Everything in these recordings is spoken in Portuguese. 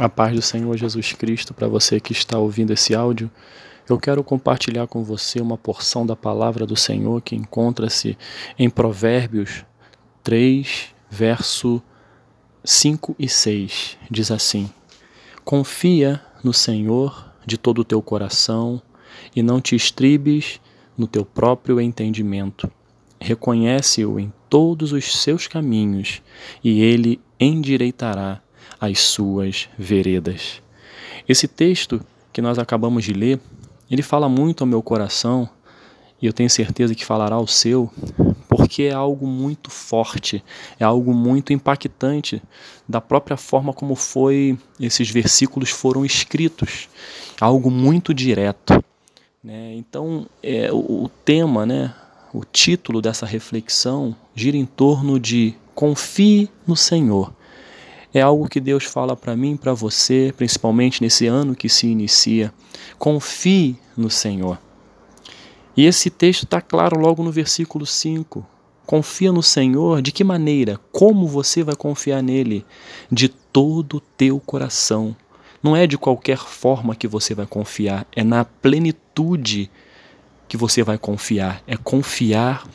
A paz do Senhor Jesus Cristo para você que está ouvindo esse áudio. Eu quero compartilhar com você uma porção da palavra do Senhor que encontra-se em Provérbios 3, verso 5 e 6. Diz assim: Confia no Senhor de todo o teu coração e não te estribes no teu próprio entendimento. Reconhece-o em todos os seus caminhos e ele endireitará as suas veredas. Esse texto que nós acabamos de ler, ele fala muito ao meu coração e eu tenho certeza que falará ao seu, porque é algo muito forte, é algo muito impactante da própria forma como foi esses versículos foram escritos, algo muito direto. Né? Então, é, o, o tema, né, o título dessa reflexão gira em torno de confie no Senhor é algo que Deus fala para mim, para você, principalmente nesse ano que se inicia. Confie no Senhor. E esse texto está claro logo no versículo 5. Confia no Senhor de que maneira? Como você vai confiar nele? De todo o teu coração. Não é de qualquer forma que você vai confiar, é na plenitude que você vai confiar. É confiar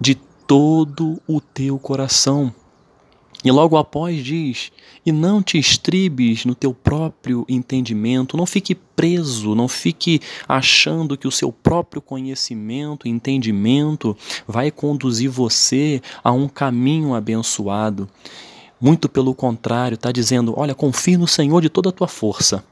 de todo o teu coração. E logo após diz: E não te estribes no teu próprio entendimento, não fique preso, não fique achando que o seu próprio conhecimento, entendimento vai conduzir você a um caminho abençoado. Muito pelo contrário, está dizendo: Olha, confie no Senhor de toda a tua força.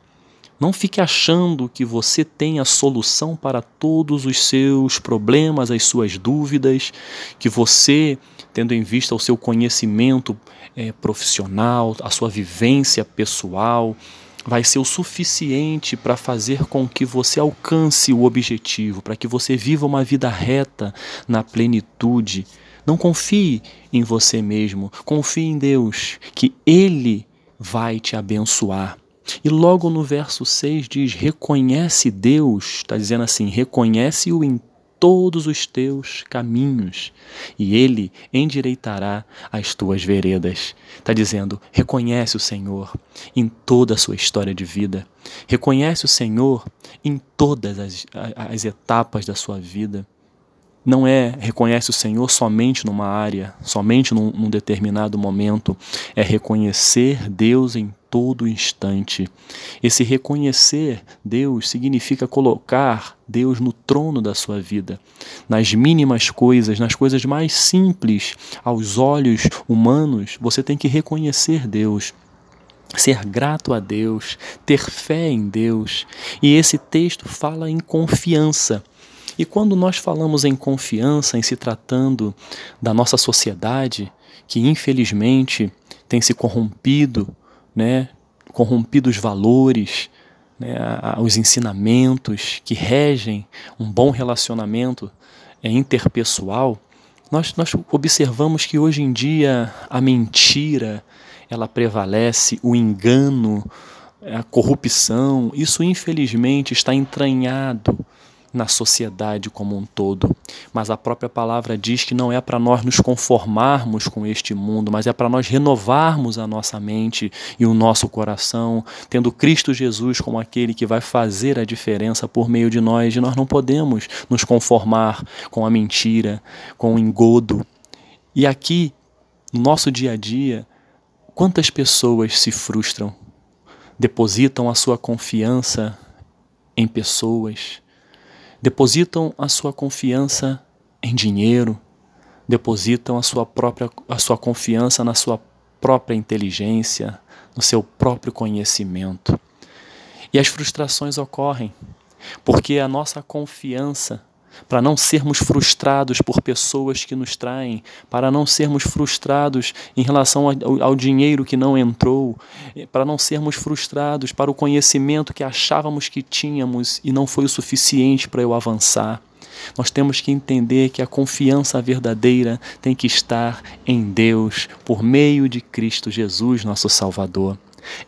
Não fique achando que você tem a solução para todos os seus problemas, as suas dúvidas, que você, tendo em vista o seu conhecimento é, profissional, a sua vivência pessoal, vai ser o suficiente para fazer com que você alcance o objetivo, para que você viva uma vida reta na plenitude. Não confie em você mesmo, confie em Deus, que Ele vai te abençoar. E logo no verso 6 diz: reconhece Deus, está dizendo assim: reconhece-o em todos os teus caminhos, e ele endireitará as tuas veredas. Está dizendo: reconhece o Senhor em toda a sua história de vida, reconhece o Senhor em todas as, as etapas da sua vida não é reconhece o Senhor somente numa área, somente num, num, determinado momento, é reconhecer Deus em todo instante. Esse reconhecer Deus significa colocar Deus no trono da sua vida, nas mínimas coisas, nas coisas mais simples aos olhos humanos, você tem que reconhecer Deus ser grato a Deus, ter fé em Deus. E esse texto fala em confiança. E quando nós falamos em confiança, em se tratando da nossa sociedade, que infelizmente tem se corrompido, né, corrompido os valores, né, os ensinamentos que regem um bom relacionamento é, interpessoal, nós, nós observamos que hoje em dia a mentira ela prevalece, o engano, a corrupção, isso infelizmente está entranhado na sociedade como um todo. Mas a própria palavra diz que não é para nós nos conformarmos com este mundo, mas é para nós renovarmos a nossa mente e o nosso coração, tendo Cristo Jesus como aquele que vai fazer a diferença por meio de nós. E nós não podemos nos conformar com a mentira, com o engodo. E aqui, no nosso dia a dia, quantas pessoas se frustram, depositam a sua confiança em pessoas, depositam a sua confiança em dinheiro, depositam a sua própria a sua confiança na sua própria inteligência, no seu próprio conhecimento. E as frustrações ocorrem porque a nossa confiança para não sermos frustrados por pessoas que nos traem, para não sermos frustrados em relação ao, ao, dinheiro que não entrou, eh, para não sermos frustrados para o conhecimento que achávamos que tínhamos e não foi o suficiente para eu avançar. Nós temos que entender que a confiança verdadeira tem que estar em Deus por meio de Cristo Jesus, nosso Salvador.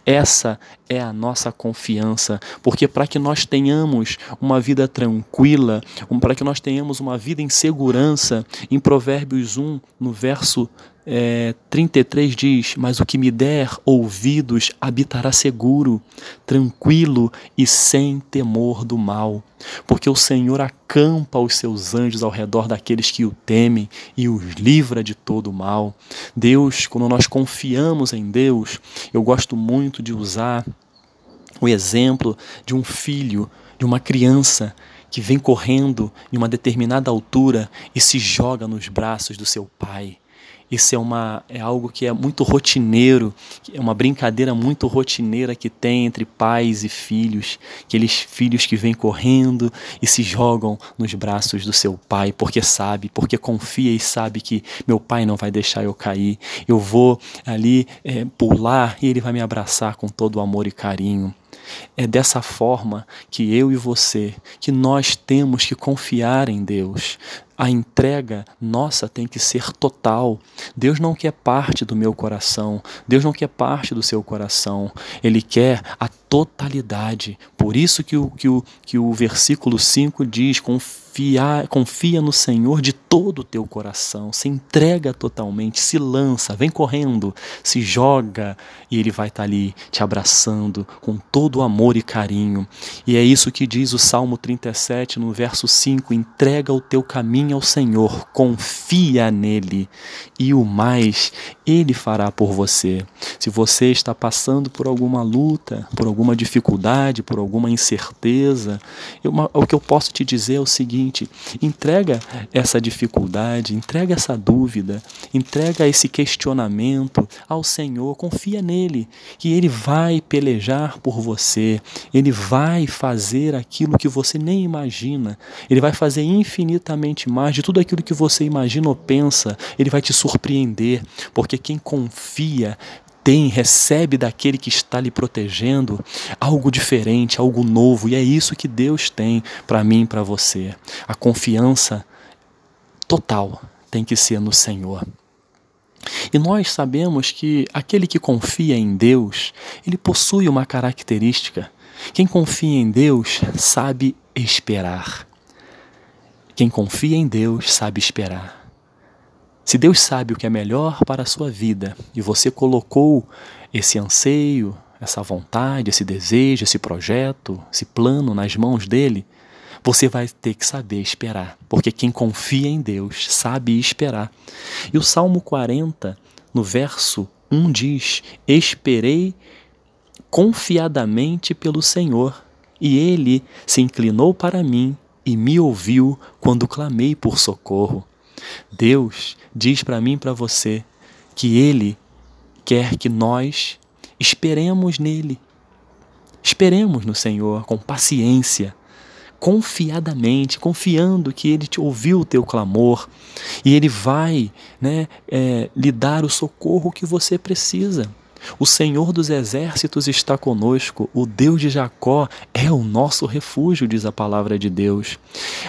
Essa é a nossa confiança, porque para que nós tenhamos uma vida tranquila, para que nós tenhamos uma vida em segurança, em Provérbios 1, no verso é, 33 diz: Mas o que me der ouvidos habitará seguro, tranquilo e sem temor do mal, porque o Senhor acampa os seus anjos ao redor daqueles que o temem e os livra de todo o mal. Deus, quando nós confiamos em Deus, eu gosto muito de usar o exemplo de um filho, de uma criança que vem correndo em uma determinada altura e se joga nos braços do seu pai. Isso é, uma, é algo que é muito rotineiro, é uma brincadeira muito rotineira que tem entre pais e filhos, aqueles filhos que vêm correndo e se jogam nos braços do seu pai, porque sabe, porque confia e sabe que meu pai não vai deixar eu cair, eu vou ali é, pular e ele vai me abraçar com todo o amor e carinho. É dessa forma que eu e você, que nós temos que confiar em Deus. A entrega nossa tem que ser total. Deus não quer parte do meu coração, Deus não quer parte do seu coração. Ele quer a totalidade. Por isso que o, que o, que o versículo 5 diz: confia, confia no Senhor de todo o teu coração, se entrega totalmente, se lança, vem correndo, se joga e Ele vai estar ali te abraçando com todo o amor e carinho. E é isso que diz o Salmo 37, no verso 5: entrega o teu caminho ao Senhor, confia nele e o mais Ele fará por você. Se você está passando por alguma luta, por algum alguma dificuldade, por alguma incerteza, eu, o que eu posso te dizer é o seguinte: entrega essa dificuldade, entrega essa dúvida, entrega esse questionamento ao Senhor, confia nele, que ele vai pelejar por você, ele vai fazer aquilo que você nem imagina, ele vai fazer infinitamente mais de tudo aquilo que você imagina ou pensa, ele vai te surpreender, porque quem confia tem, recebe daquele que está lhe protegendo algo diferente, algo novo, e é isso que Deus tem para mim e para você. A confiança total tem que ser no Senhor. E nós sabemos que aquele que confia em Deus, ele possui uma característica. Quem confia em Deus sabe esperar. Quem confia em Deus sabe esperar. Se Deus sabe o que é melhor para a sua vida e você colocou esse anseio, essa vontade, esse desejo, esse projeto, esse plano nas mãos dele, você vai ter que saber esperar, porque quem confia em Deus sabe esperar. E o Salmo 40, no verso 1 diz: Esperei confiadamente pelo Senhor, e ele se inclinou para mim e me ouviu quando clamei por socorro. Deus diz para mim e para você que Ele quer que nós esperemos nele. Esperemos no Senhor com paciência, confiadamente, confiando que Ele te ouviu o teu clamor e Ele vai né, é, lhe dar o socorro que você precisa. O Senhor dos exércitos está conosco, o Deus de Jacó é o nosso refúgio, diz a palavra de Deus.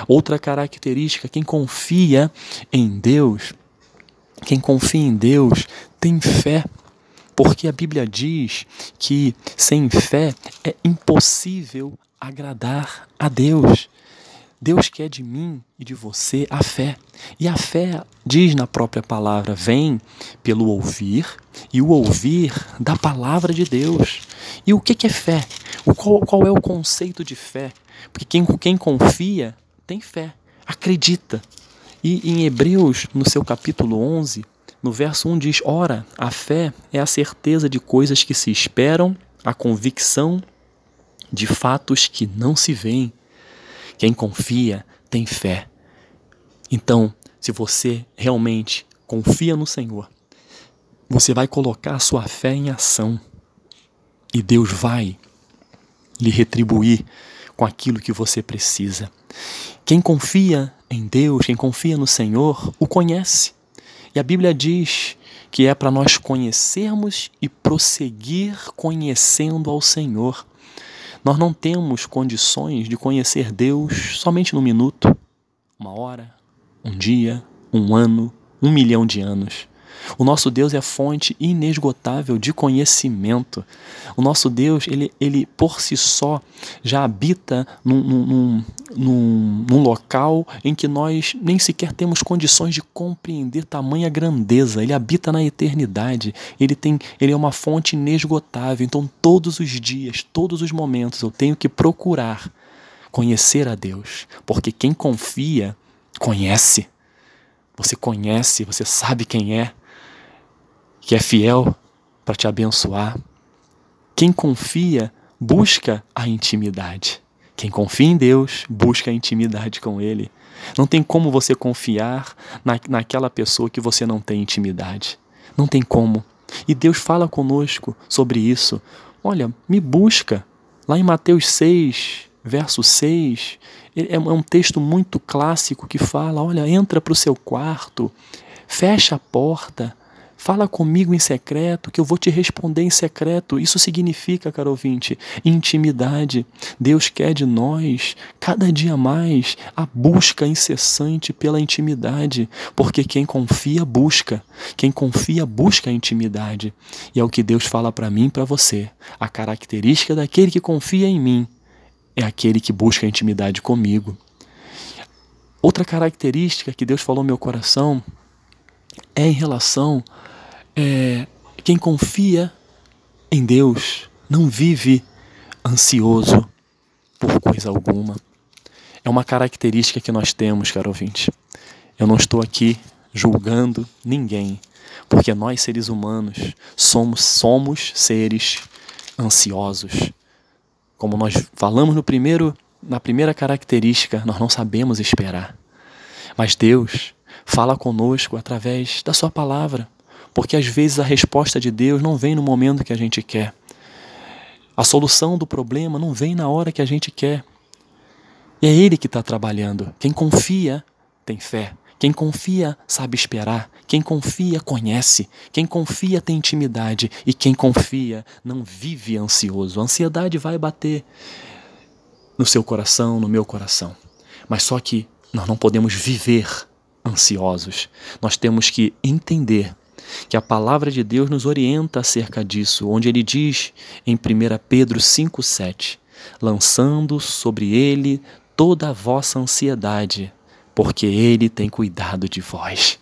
Outra característica, quem confia em Deus, quem confia em Deus tem fé, porque a Bíblia diz que sem fé é impossível agradar a Deus. Deus quer de mim e de você a fé. E a fé, diz na própria palavra, vem pelo ouvir e o ouvir da palavra de Deus. E o que é fé? O qual, qual é o conceito de fé? Porque quem, quem confia tem fé, acredita. E em Hebreus, no seu capítulo 11, no verso 1 diz: Ora, a fé é a certeza de coisas que se esperam, a convicção de fatos que não se veem. Quem confia tem fé. Então, se você realmente confia no Senhor, você vai colocar a sua fé em ação e Deus vai lhe retribuir com aquilo que você precisa. Quem confia em Deus, quem confia no Senhor, o conhece. E a Bíblia diz que é para nós conhecermos e prosseguir conhecendo ao Senhor. Nós não temos condições de conhecer Deus somente num minuto, uma hora, um dia, um ano, um milhão de anos. O nosso Deus é fonte inesgotável de conhecimento. O nosso Deus, ele, ele por si só, já habita num, num, num, num local em que nós nem sequer temos condições de compreender tamanha grandeza. Ele habita na eternidade. Ele, tem, ele é uma fonte inesgotável. Então, todos os dias, todos os momentos, eu tenho que procurar conhecer a Deus. Porque quem confia, conhece. Você conhece, você sabe quem é, que é fiel para te abençoar. Quem confia, busca a intimidade. Quem confia em Deus, busca a intimidade com Ele. Não tem como você confiar na, naquela pessoa que você não tem intimidade. Não tem como. E Deus fala conosco sobre isso. Olha, me busca. Lá em Mateus 6, verso 6, é, é um texto muito clássico que fala: olha, entra para o seu quarto, fecha a porta, fala comigo em secreto, que eu vou te responder em secreto. Isso significa, caro ouvinte, intimidade. Deus quer de nós, cada dia mais, a busca incessante pela intimidade, porque quem confia, busca. Quem confia, busca a intimidade. E é o que Deus fala para mim e para você. A característica daquele que confia em mim é aquele que busca intimidade comigo. Outra característica que Deus falou no meu coração é em relação é, quem confia em Deus não vive ansioso por coisa alguma. É uma característica que nós temos, caro ouvinte. Eu não estou aqui julgando ninguém, porque nós seres humanos somos somos seres ansiosos. Como nós falamos no primeiro, na primeira característica, nós não sabemos esperar. Mas Deus fala conosco através da Sua palavra, porque às vezes a resposta de Deus não vem no momento que a gente quer. A solução do problema não vem na hora que a gente quer. E é Ele que está trabalhando. Quem confia tem fé. Quem confia sabe esperar. Quem confia conhece. Quem confia tem intimidade. E quem confia não vive ansioso. A ansiedade vai bater no seu coração, no meu coração. Mas só que nós não podemos viver ansiosos. Nós temos que entender que a palavra de Deus nos orienta acerca disso, onde ele diz em 1 Pedro 5,7: lançando sobre ele toda a vossa ansiedade, porque Ele tem cuidado de vós.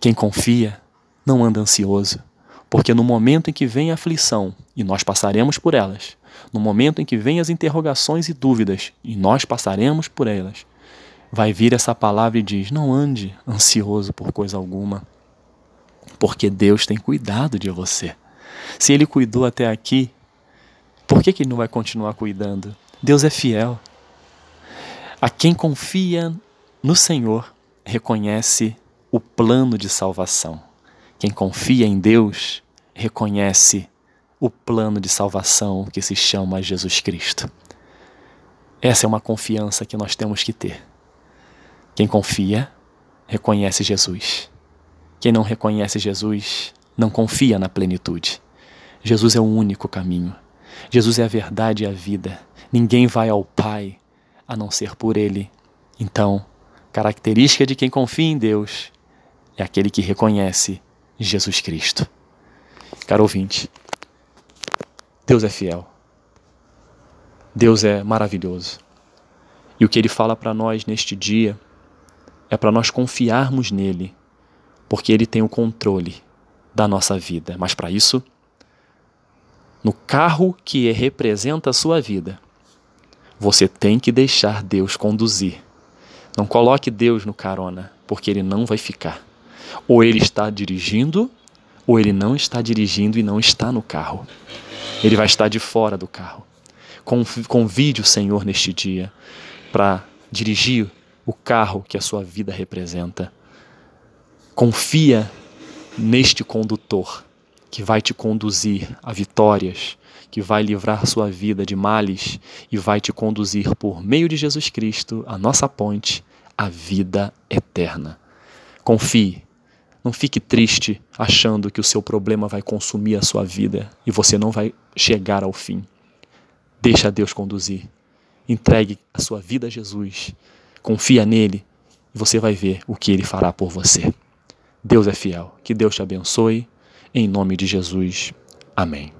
Quem confia não anda ansioso, porque no momento em que vem a aflição, e nós passaremos por elas, no momento em que vem as interrogações e dúvidas, e nós passaremos por elas, vai vir essa palavra e diz: Não ande ansioso por coisa alguma, porque Deus tem cuidado de você. Se Ele cuidou até aqui, por que, que Ele não vai continuar cuidando? Deus é fiel. A quem confia no Senhor reconhece o plano de salvação. Quem confia em Deus reconhece o plano de salvação que se chama Jesus Cristo. Essa é uma confiança que nós temos que ter. Quem confia, reconhece Jesus. Quem não reconhece Jesus, não confia na plenitude. Jesus é o único caminho. Jesus é a verdade e a vida. Ninguém vai ao Pai a não ser por Ele. Então, característica de quem confia em Deus é aquele que reconhece Jesus Cristo. Caro ouvinte, Deus é fiel. Deus é maravilhoso. E o que Ele fala para nós neste dia é para nós confiarmos nele, porque Ele tem o controle da nossa vida. Mas para isso, no carro que representa a sua vida, você tem que deixar Deus conduzir. Não coloque Deus no carona, porque ele não vai ficar. Ou ele está dirigindo, ou ele não está dirigindo e não está no carro. Ele vai estar de fora do carro. Convide o Senhor neste dia para dirigir o carro que a sua vida representa. Confia neste condutor que vai te conduzir a vitórias, que vai livrar sua vida de males e vai te conduzir por meio de Jesus Cristo, a nossa ponte, à vida eterna. Confie, não fique triste achando que o seu problema vai consumir a sua vida e você não vai chegar ao fim. Deixa Deus conduzir. Entregue a sua vida a Jesus. Confia nele e você vai ver o que ele fará por você. Deus é fiel. Que Deus te abençoe. Em nome de Jesus. Amém.